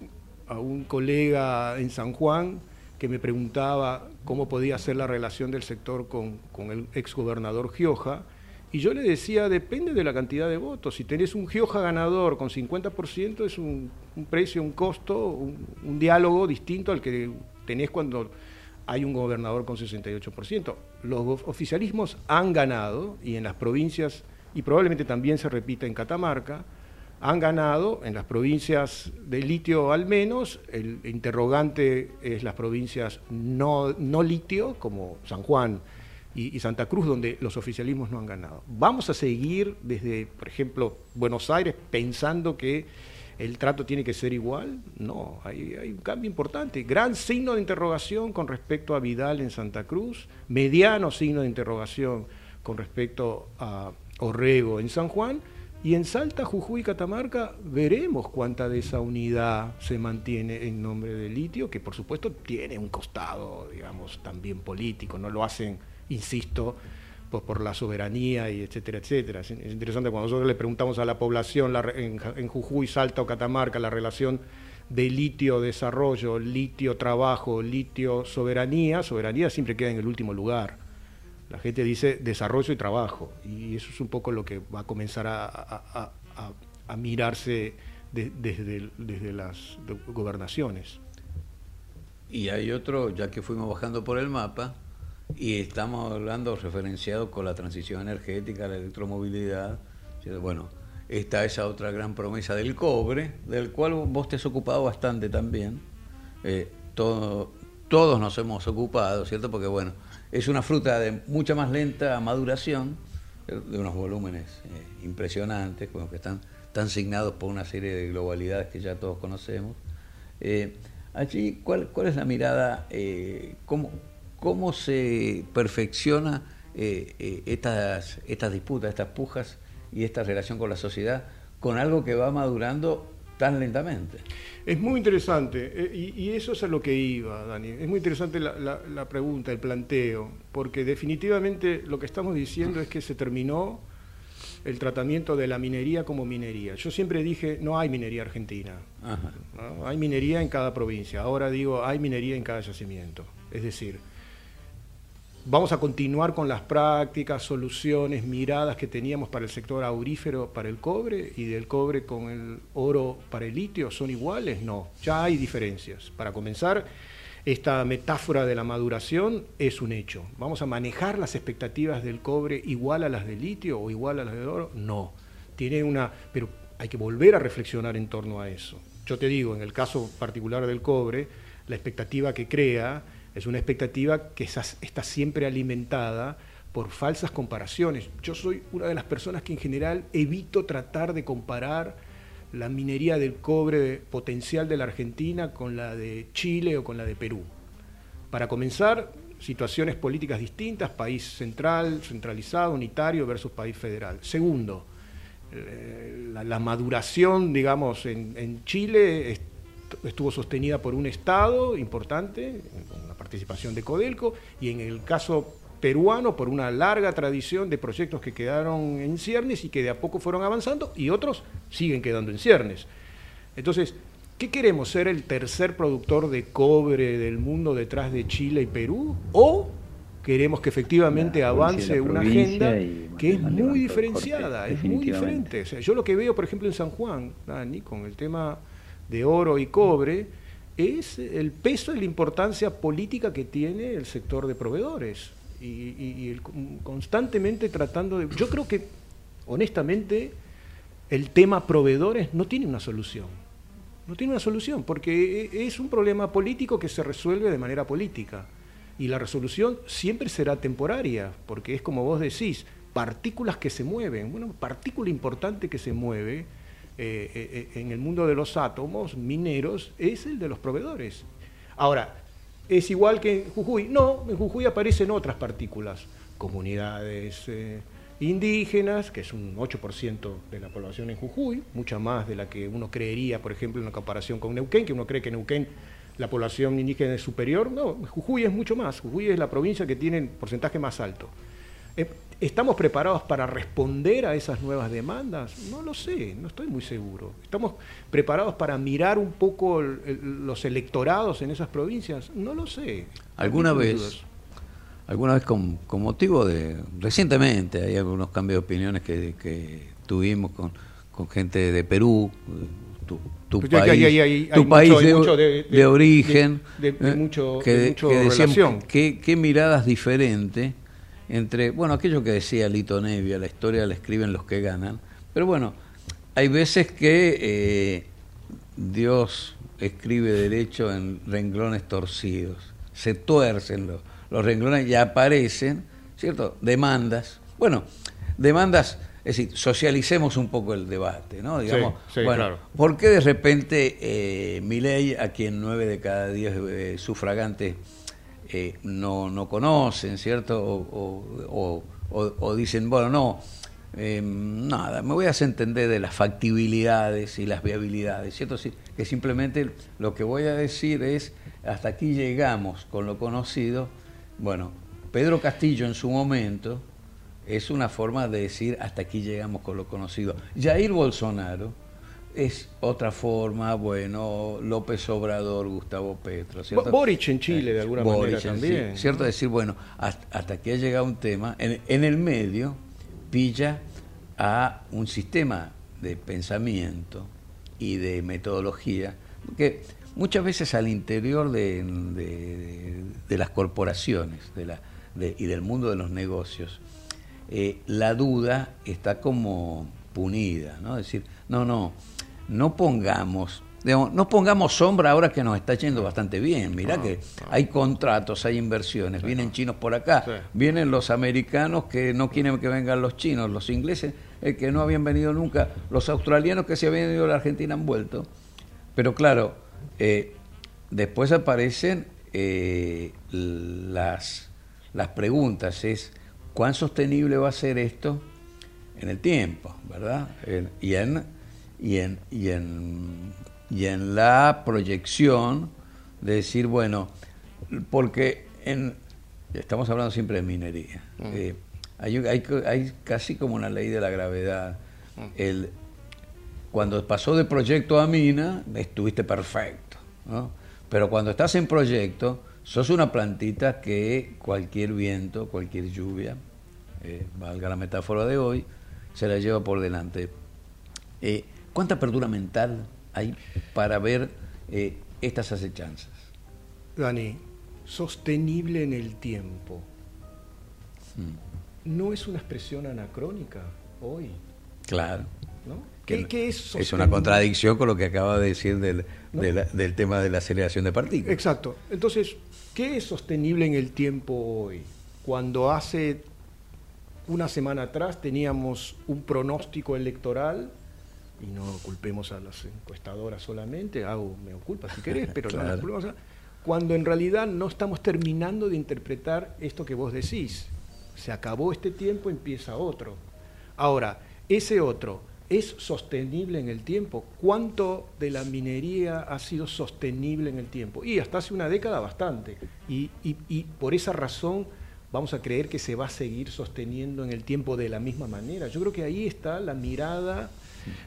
a un colega en San Juan que me preguntaba cómo podía ser la relación del sector con, con el exgobernador Gioja, y yo le decía, depende de la cantidad de votos. Si tenés un Gioja ganador con 50%, es un, precio, un costo, un diálogo distinto al que tenés cuando hay un gobernador con 68%. Los oficialismos han ganado, y en las provincias, y probablemente también se repita en Catamarca, han ganado en las provincias de litio al menos, el interrogante es las provincias no, no litio, como San Juan y, Santa Cruz, donde los oficialismos no han ganado. Vamos a seguir desde, por ejemplo, Buenos Aires pensando que ¿El trato tiene que ser igual? No, hay, un cambio importante. Gran signo de interrogación con respecto a Vidal en Santa Cruz, mediano signo de interrogación con respecto a Orrego en San Juan, y en Salta, Jujuy y Catamarca veremos cuánta de esa unidad se mantiene en nombre del litio, que por supuesto tiene un costado, digamos, también político, no lo hacen, insisto, pues por la soberanía y etcétera, etcétera. Es, interesante cuando nosotros le preguntamos a la población en, Jujuy, Salta o Catamarca la relación de litio desarrollo, litio trabajo, litio soberanía, soberanía siempre queda en el último lugar. La gente dice desarrollo y trabajo, y eso es un poco lo que va a comenzar a, mirarse desde, desde las gobernaciones. Y hay otro, ya que fuimos bajando por el mapa, y estamos hablando referenciado con la transición energética, la electromovilidad. Bueno, está esa otra gran promesa del cobre, del cual vos te has ocupado bastante también. Eh, todos nos hemos ocupado, ¿cierto? Porque bueno, es una fruta de mucha más lenta maduración, de unos volúmenes eh, impresionantes, que están, están signados por una serie de globalidades que ya todos conocemos. Eh, allí, ¿cuál, ¿cuál es la mirada? ¿cómo, cómo se perfecciona eh, eh, estas, estas disputas, estas pujas y esta relación con la sociedad con algo que va madurando tan lentamente. Es muy interesante, eh, y, eso es a lo que iba, Dani. Es muy interesante la, pregunta, el planteo, porque definitivamente lo que estamos diciendo es que se terminó el tratamiento de la minería como minería. Yo siempre dije, no hay minería argentina, hay minería en cada provincia, ahora digo, hay minería en cada yacimiento. Es decir, Vamos a continuar con las prácticas, soluciones, miradas que teníamos para el sector aurífero para el cobre y del cobre con el oro para el litio. ¿Son iguales? No, ya hay diferencias. Para comenzar, esta metáfora de la maduración es un hecho. ¿Vamos a manejar las expectativas del cobre igual a las del litio o igual a las del oro? No. Tiene una, pero hay que volver a reflexionar en torno a eso. Yo te digo, en el caso particular del cobre, la expectativa que crea es una expectativa que está siempre alimentada por falsas comparaciones. Yo soy una de las personas que en general evito tratar de comparar la minería del cobre potencial de la Argentina con la de Chile o con la de Perú. Para comenzar, situaciones políticas distintas, país central, centralizado, unitario versus país federal. Segundo, eh, la, maduración, digamos, en, Chile estuvo sostenida por un Estado importante, participación de Codelco, y en el caso peruano por una larga tradición de proyectos que quedaron en ciernes y que de a poco fueron avanzando, y otros siguen quedando en ciernes. Entonces, ¿qué queremos? ¿Ser el tercer productor de cobre del mundo detrás de Chile y Perú? ¿O queremos que efectivamente avance una agenda que es muy diferenciada, es muy diferente? yo lo que veo, por ejemplo, en San Juan, Dani, con el tema de oro y cobre, es el peso y la importancia política que tiene el sector de proveedores. Y, constantemente tratando de... Yo creo que, honestamente, el tema proveedores no tiene una solución. No tiene una solución, porque es un problema político que se resuelve de manera política. Y la resolución siempre será temporaria, porque es como vos decís, partículas que se mueven. Bueno, partícula importante que se mueve eh, eh, en el mundo de los átomos mineros es el de los proveedores. Ahora, ¿es igual que en Jujuy? No, en Jujuy aparecen otras partículas, comunidades eh, indígenas, que es un 8% de la población en Jujuy, mucha más de la que uno creería, por ejemplo, en una comparación con Neuquén, que uno cree que Neuquén la población indígena es superior. No, Jujuy es mucho más. Jujuy es la provincia que tiene el porcentaje más alto. ¿Estamos preparados para responder a esas nuevas demandas? No lo sé, no estoy muy seguro. ¿Estamos preparados para mirar un poco los electorados en esas provincias? No lo sé. ¿Alguna vez, alguna vez con, motivo de, recientemente, hay algunos cambios de opiniones que, tuvimos con, gente de Perú, tu, país, tu país de, origen, de, mucho, que, decían, ¿qué, miradas diferentes entre, bueno, aquello que decía Lito Nevia, la historia la escriben los que ganan, pero bueno, hay veces que eh, Dios escribe derecho en renglones torcidos, se tuercen los, renglones y aparecen, ¿cierto? Demandas, bueno, demandas es decir, socialicemos un poco el debate, ¿no? Digamos, bueno, ¿por qué de repente eh, ley, a quien nueve de cada diez eh, sufragantes eh, no, no conocen, ¿cierto? O, o, dicen, bueno, no, em, nada, me voy a entender de las factibilidades y las viabilidades, ¿cierto? Sí, que simplemente lo que voy a decir es, hasta aquí llegamos con lo conocido. Bueno, Pedro Castillo en su momento es una forma de decir, hasta aquí llegamos con lo conocido. Jair Bolsonaro es otra forma, bueno, López Obrador, Gustavo Petro. ¿cierto? Boric en Chile, de alguna manera también. cierto, decir, bueno, hasta, que ha llegado un tema, en, el medio pilla a un sistema de pensamiento y de metodología que muchas veces al interior de, las corporaciones de la, y del mundo de los negocios, eh, la duda está como punida, ¿no? Es decir, no, no, no pongamos, no pongamos sombra ahora que nos está yendo bastante bien. Mira que hay contratos, hay inversiones, vienen chinos por acá, vienen los americanos que no quieren que vengan los chinos, los ingleses eh, que no habían venido nunca, los australianos que se habían ido a la Argentina han vuelto. Pero claro, eh, después aparecen eh, las, las preguntas, es cuán sostenible va a ser esto en el tiempo, ¿verdad? y en y en, y en, y en la proyección de decir, bueno, porque en, estamos hablando siempre de minería. Mm. Eh, hay, hay, hay, casi como una ley de la gravedad. Mm. El, cuando pasó de proyecto a mina, estuviste perfecto. ¿no? Pero cuando estás en proyecto, sos una plantita que cualquier viento, cualquier lluvia, eh, valga la metáfora de hoy, se la lleva por delante. Eh, ¿Cuánta apertura mental hay para ver eh, estas acechanzas? Dani, sostenible en el tiempo. Hmm. ¿No es una expresión anacrónica hoy? Claro. ¿No? ¿Qué, es, es una contradicción con lo que acaba de decir del, del tema de la aceleración de partículas. Exacto. Entonces, ¿qué es sostenible en el tiempo hoy? Cuando hace una semana atrás teníamos un pronóstico electoral y no culpemos a las encuestadoras solamente, hago me culpa si querés, pero no las culpemos cuando en realidad no estamos terminando de interpretar esto que vos decís. Se acabó este tiempo, empieza otro. Ahora, ese otro es sostenible en el tiempo. ¿Cuánto de la minería ha sido sostenible en el tiempo? Y hasta hace una década bastante. Y, y, y por esa razón vamos a creer que se va a seguir sosteniendo en el tiempo de la misma manera. Yo creo que ahí está la mirada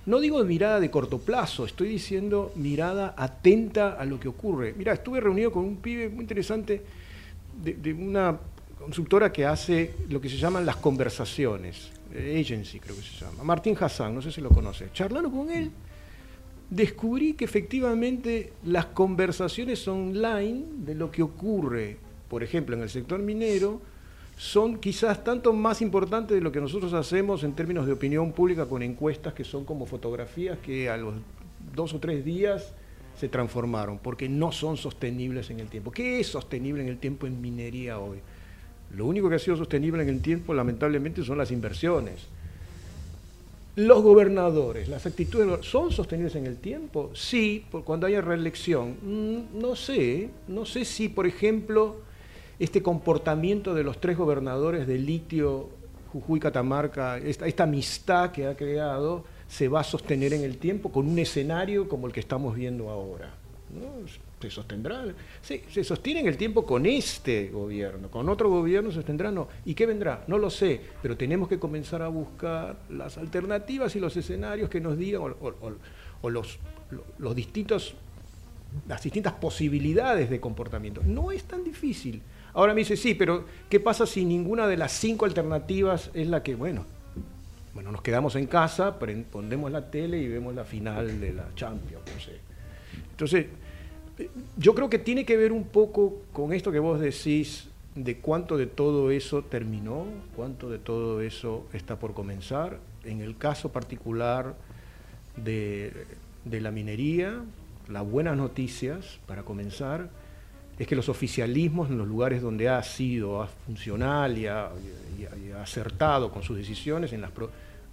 no digo mirada de corto plazo, estoy diciendo mirada atenta a lo que ocurre. Mira, estuve reunido con un pibe muy interesante de, una consultora que hace lo que se llaman las conversaciones, eh, agency creo que se llama, Martín Hassan, no sé si lo conoce. Charlando con él, descubrí que efectivamente las conversaciones online de lo que ocurre, por ejemplo, en el sector minero, son quizás tanto más importantes de lo que nosotros hacemos en términos de opinión pública con encuestas que son como fotografías que a los dos o tres días se transformaron, porque no son sostenibles en el tiempo. ¿Qué es sostenible en el tiempo en minería hoy? Lo único que ha sido sostenible en el tiempo, lamentablemente, son las inversiones. Los gobernadores, las actitudes, ¿son sostenibles en el tiempo? Sí, cuando haya reelección. Mm, no sé, no sé si, por ejemplo, este comportamiento de los tres gobernadores de litio, Jujuy, Catamarca, esta, amistad que ha creado, se va a sostener en el tiempo con un escenario como el que estamos viendo ahora. ¿Se sostendrá? Se sostiene en el tiempo con este gobierno, con otro gobierno se sostendrá, no. ¿Y qué vendrá? No lo sé, pero tenemos que comenzar a buscar las alternativas y los escenarios que nos digan, o, los distintos, las distintas posibilidades de comportamiento. No es tan difícil. Ahora me dice, sí, pero ¿qué pasa si ninguna de las cinco alternativas es la que, bueno, bueno, nos quedamos en casa, ponemos la tele y vemos la final de la Champions, no sé. Entonces, yo creo que tiene que ver un poco con esto que vos decís de cuánto de todo eso terminó, cuánto de todo eso está por comenzar. En el caso particular de, de la minería, las buenas noticias, para comenzar, es que los oficialismos en los lugares donde ha sido funcional y ha, acertado con sus decisiones, en las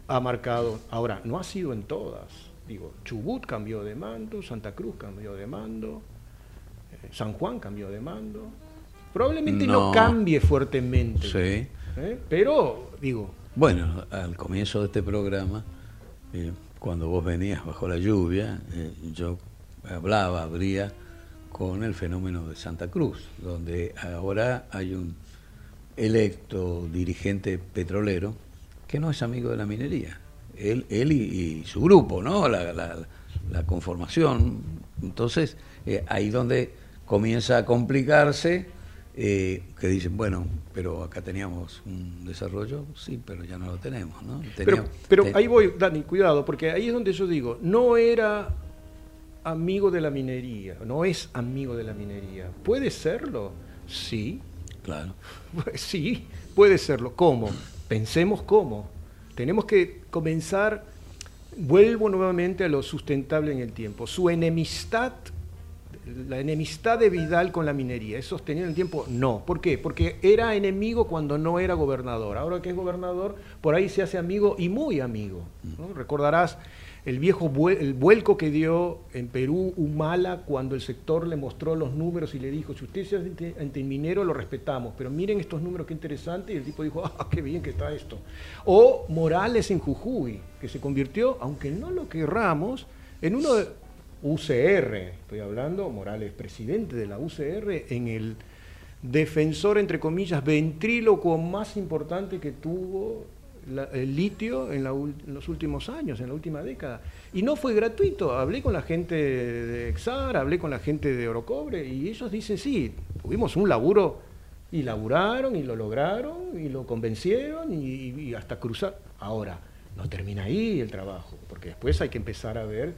ha marcado. Ahora, no ha sido en todas. Digo, Chubut cambió de mando, Santa Cruz cambió de mando, eh, San Juan cambió de mando. Probablemente no, cambie fuertemente. Sí. ¿eh? Pero, digo. Bueno, al comienzo de este programa, eh, cuando vos venías bajo la lluvia, yo hablaba, abría con el fenómeno de Santa Cruz, donde ahora hay un electo dirigente petrolero que no es amigo de la minería. Él, él y, su grupo, ¿no? La, la, conformación. Entonces, eh, ahí donde comienza a complicarse, eh, que dicen, bueno, pero acá teníamos un desarrollo, sí, pero ya no lo tenemos, ¿no? pero, pero ahí voy, Dani, cuidado, porque ahí es donde yo digo, no era amigo de la minería, no es amigo de la minería. ¿Puede serlo? Sí. Claro. Sí, puede serlo. ¿Cómo? Pensemos cómo. Tenemos que comenzar, vuelvo nuevamente a lo sustentable en el tiempo. Su enemistad, la enemistad de Vidal con la minería, ¿es sostenido en el tiempo? No. ¿Por qué? Porque era enemigo cuando no era gobernador. Ahora que es gobernador, por ahí se hace amigo y muy amigo. Recordarás el viejo el vuelco que dio en Perú Humala cuando el sector le mostró los números y le dijo, si usted es antiminero lo respetamos, pero miren estos números qué interesante, y el tipo dijo, ah, qué bien que está esto. O Morales en Jujuy, que se convirtió, aunque no lo querramos, en uno de UCR, estoy hablando, Morales, presidente de la UCR, en el defensor, entre comillas, ventrílocuo más importante que tuvo el litio en, los últimos años, en la última década. Y no fue gratuito. Hablé con la gente de Exar, hablé con la gente de Orocobre y ellos dicen, sí, tuvimos un laburo y laburaron y lo lograron y lo convencieron y, hasta cruzar. Ahora, no termina ahí el trabajo, porque después hay que empezar a ver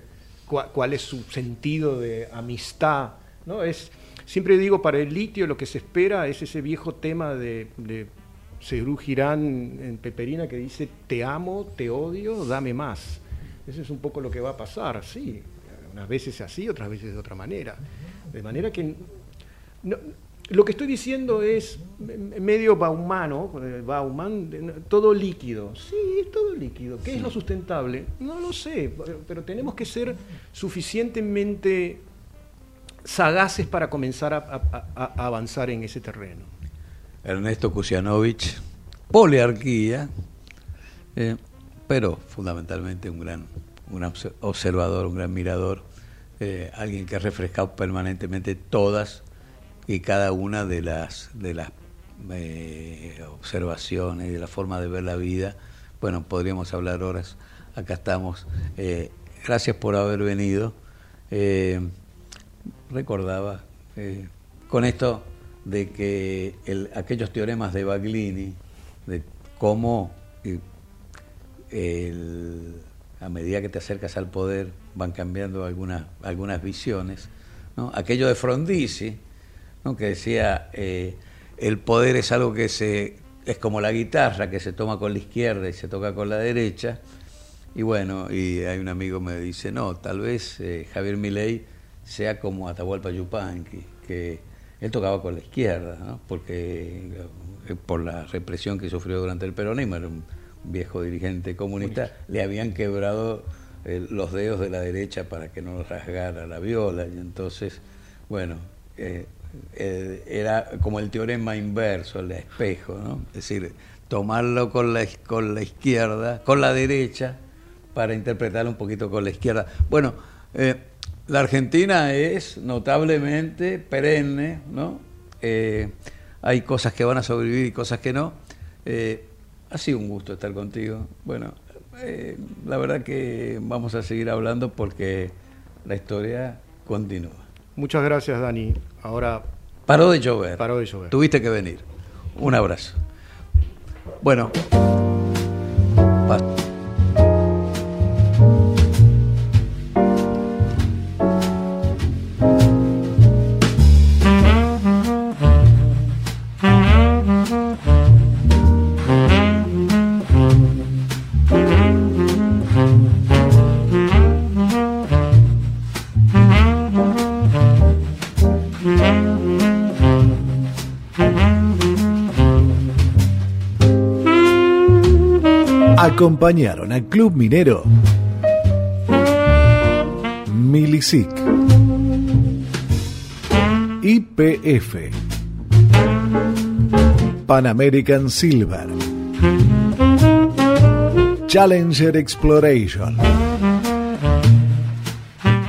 cuál, es su sentido de amistad. ¿no? Es, siempre digo, para el litio lo que se espera es ese viejo tema de Seguro Girán en Peperina que dice, te amo, te odio, dame más. Eso es un poco lo que va a pasar, sí. Unas veces así, otras veces de otra manera. De manera que... lo que estoy diciendo es medio Baumano, Bauman, todo líquido. Sí, todo líquido. ¿Qué es lo sustentable? No lo sé, pero tenemos que ser suficientemente sagaces para comenzar a avanzar en ese terreno. Ernesto Kusianovich, poliarquía, eh, pero fundamentalmente un gran un observador, un gran mirador, eh, alguien que ha refrescado permanentemente todas y cada una de las de las eh, observaciones y de la forma de ver la vida. Bueno, podríamos hablar horas. Acá estamos. gracias por haber venido. recordaba con esto de que el, aquellos teoremas de Baglini, de cómo a medida que te acercas al poder van cambiando algunas, algunas visiones, ¿no? aquello de Frondizi, ¿no? que decía, eh, el poder es algo que se, es como la guitarra, que se toma con la izquierda y se toca con la derecha, y bueno, y hay un amigo que me dice, no, tal vez eh, Javier Milei sea como Atahualpa Yupanqui, que él tocaba con la izquierda, porque eh, por la represión que sufrió durante el peronismo, era un viejo dirigente comunista, le habían quebrado eh, los dedos de la derecha para que no rasgara la viola, y entonces, bueno, eh, era como el teorema inverso, el espejo, ¿no? Es decir, tomarlo con la, con la izquierda, con la derecha, para interpretarlo un poquito con la izquierda. Bueno, la Argentina es notablemente perenne, ¿no? Eh, hay cosas que van a sobrevivir y cosas que no. Eh, ha sido un gusto estar contigo. Bueno, eh, la verdad que vamos a seguir hablando porque la historia continúa. Muchas gracias, Dani. Ahora. Paró de llover. Paró de llover. Tuviste que venir. Un abrazo. Bueno. Acompañaron a Club Minero Milisic, IPF, Pan American Silver, Challenger Exploration,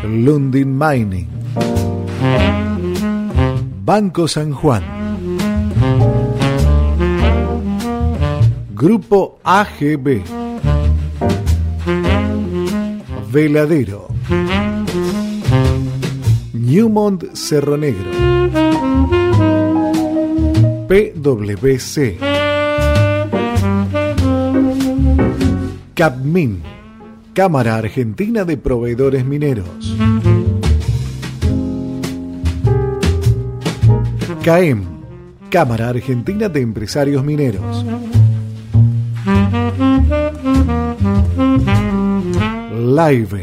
Lundin Mining, Banco San Juan, Grupo AGB, Veladero, Newmont Cerro Negro, PWC, CAPMIN, Cámara Argentina de Proveedores Mineros, CAEM, Cámara Argentina de Empresarios Mineros, Live.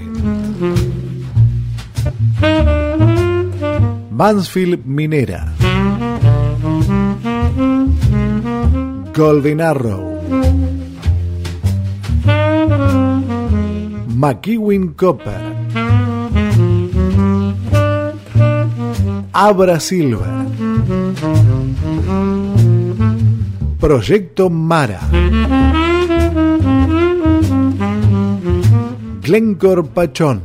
Mansfield Minera. Golden Arrow. McEwen Copper. Abra Silver. Proyecto Mara. Glencore Pachón.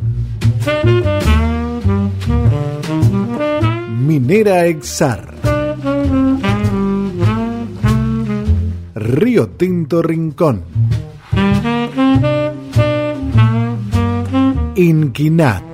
Minera Exar. Río Tinto Rincón. Inquinat.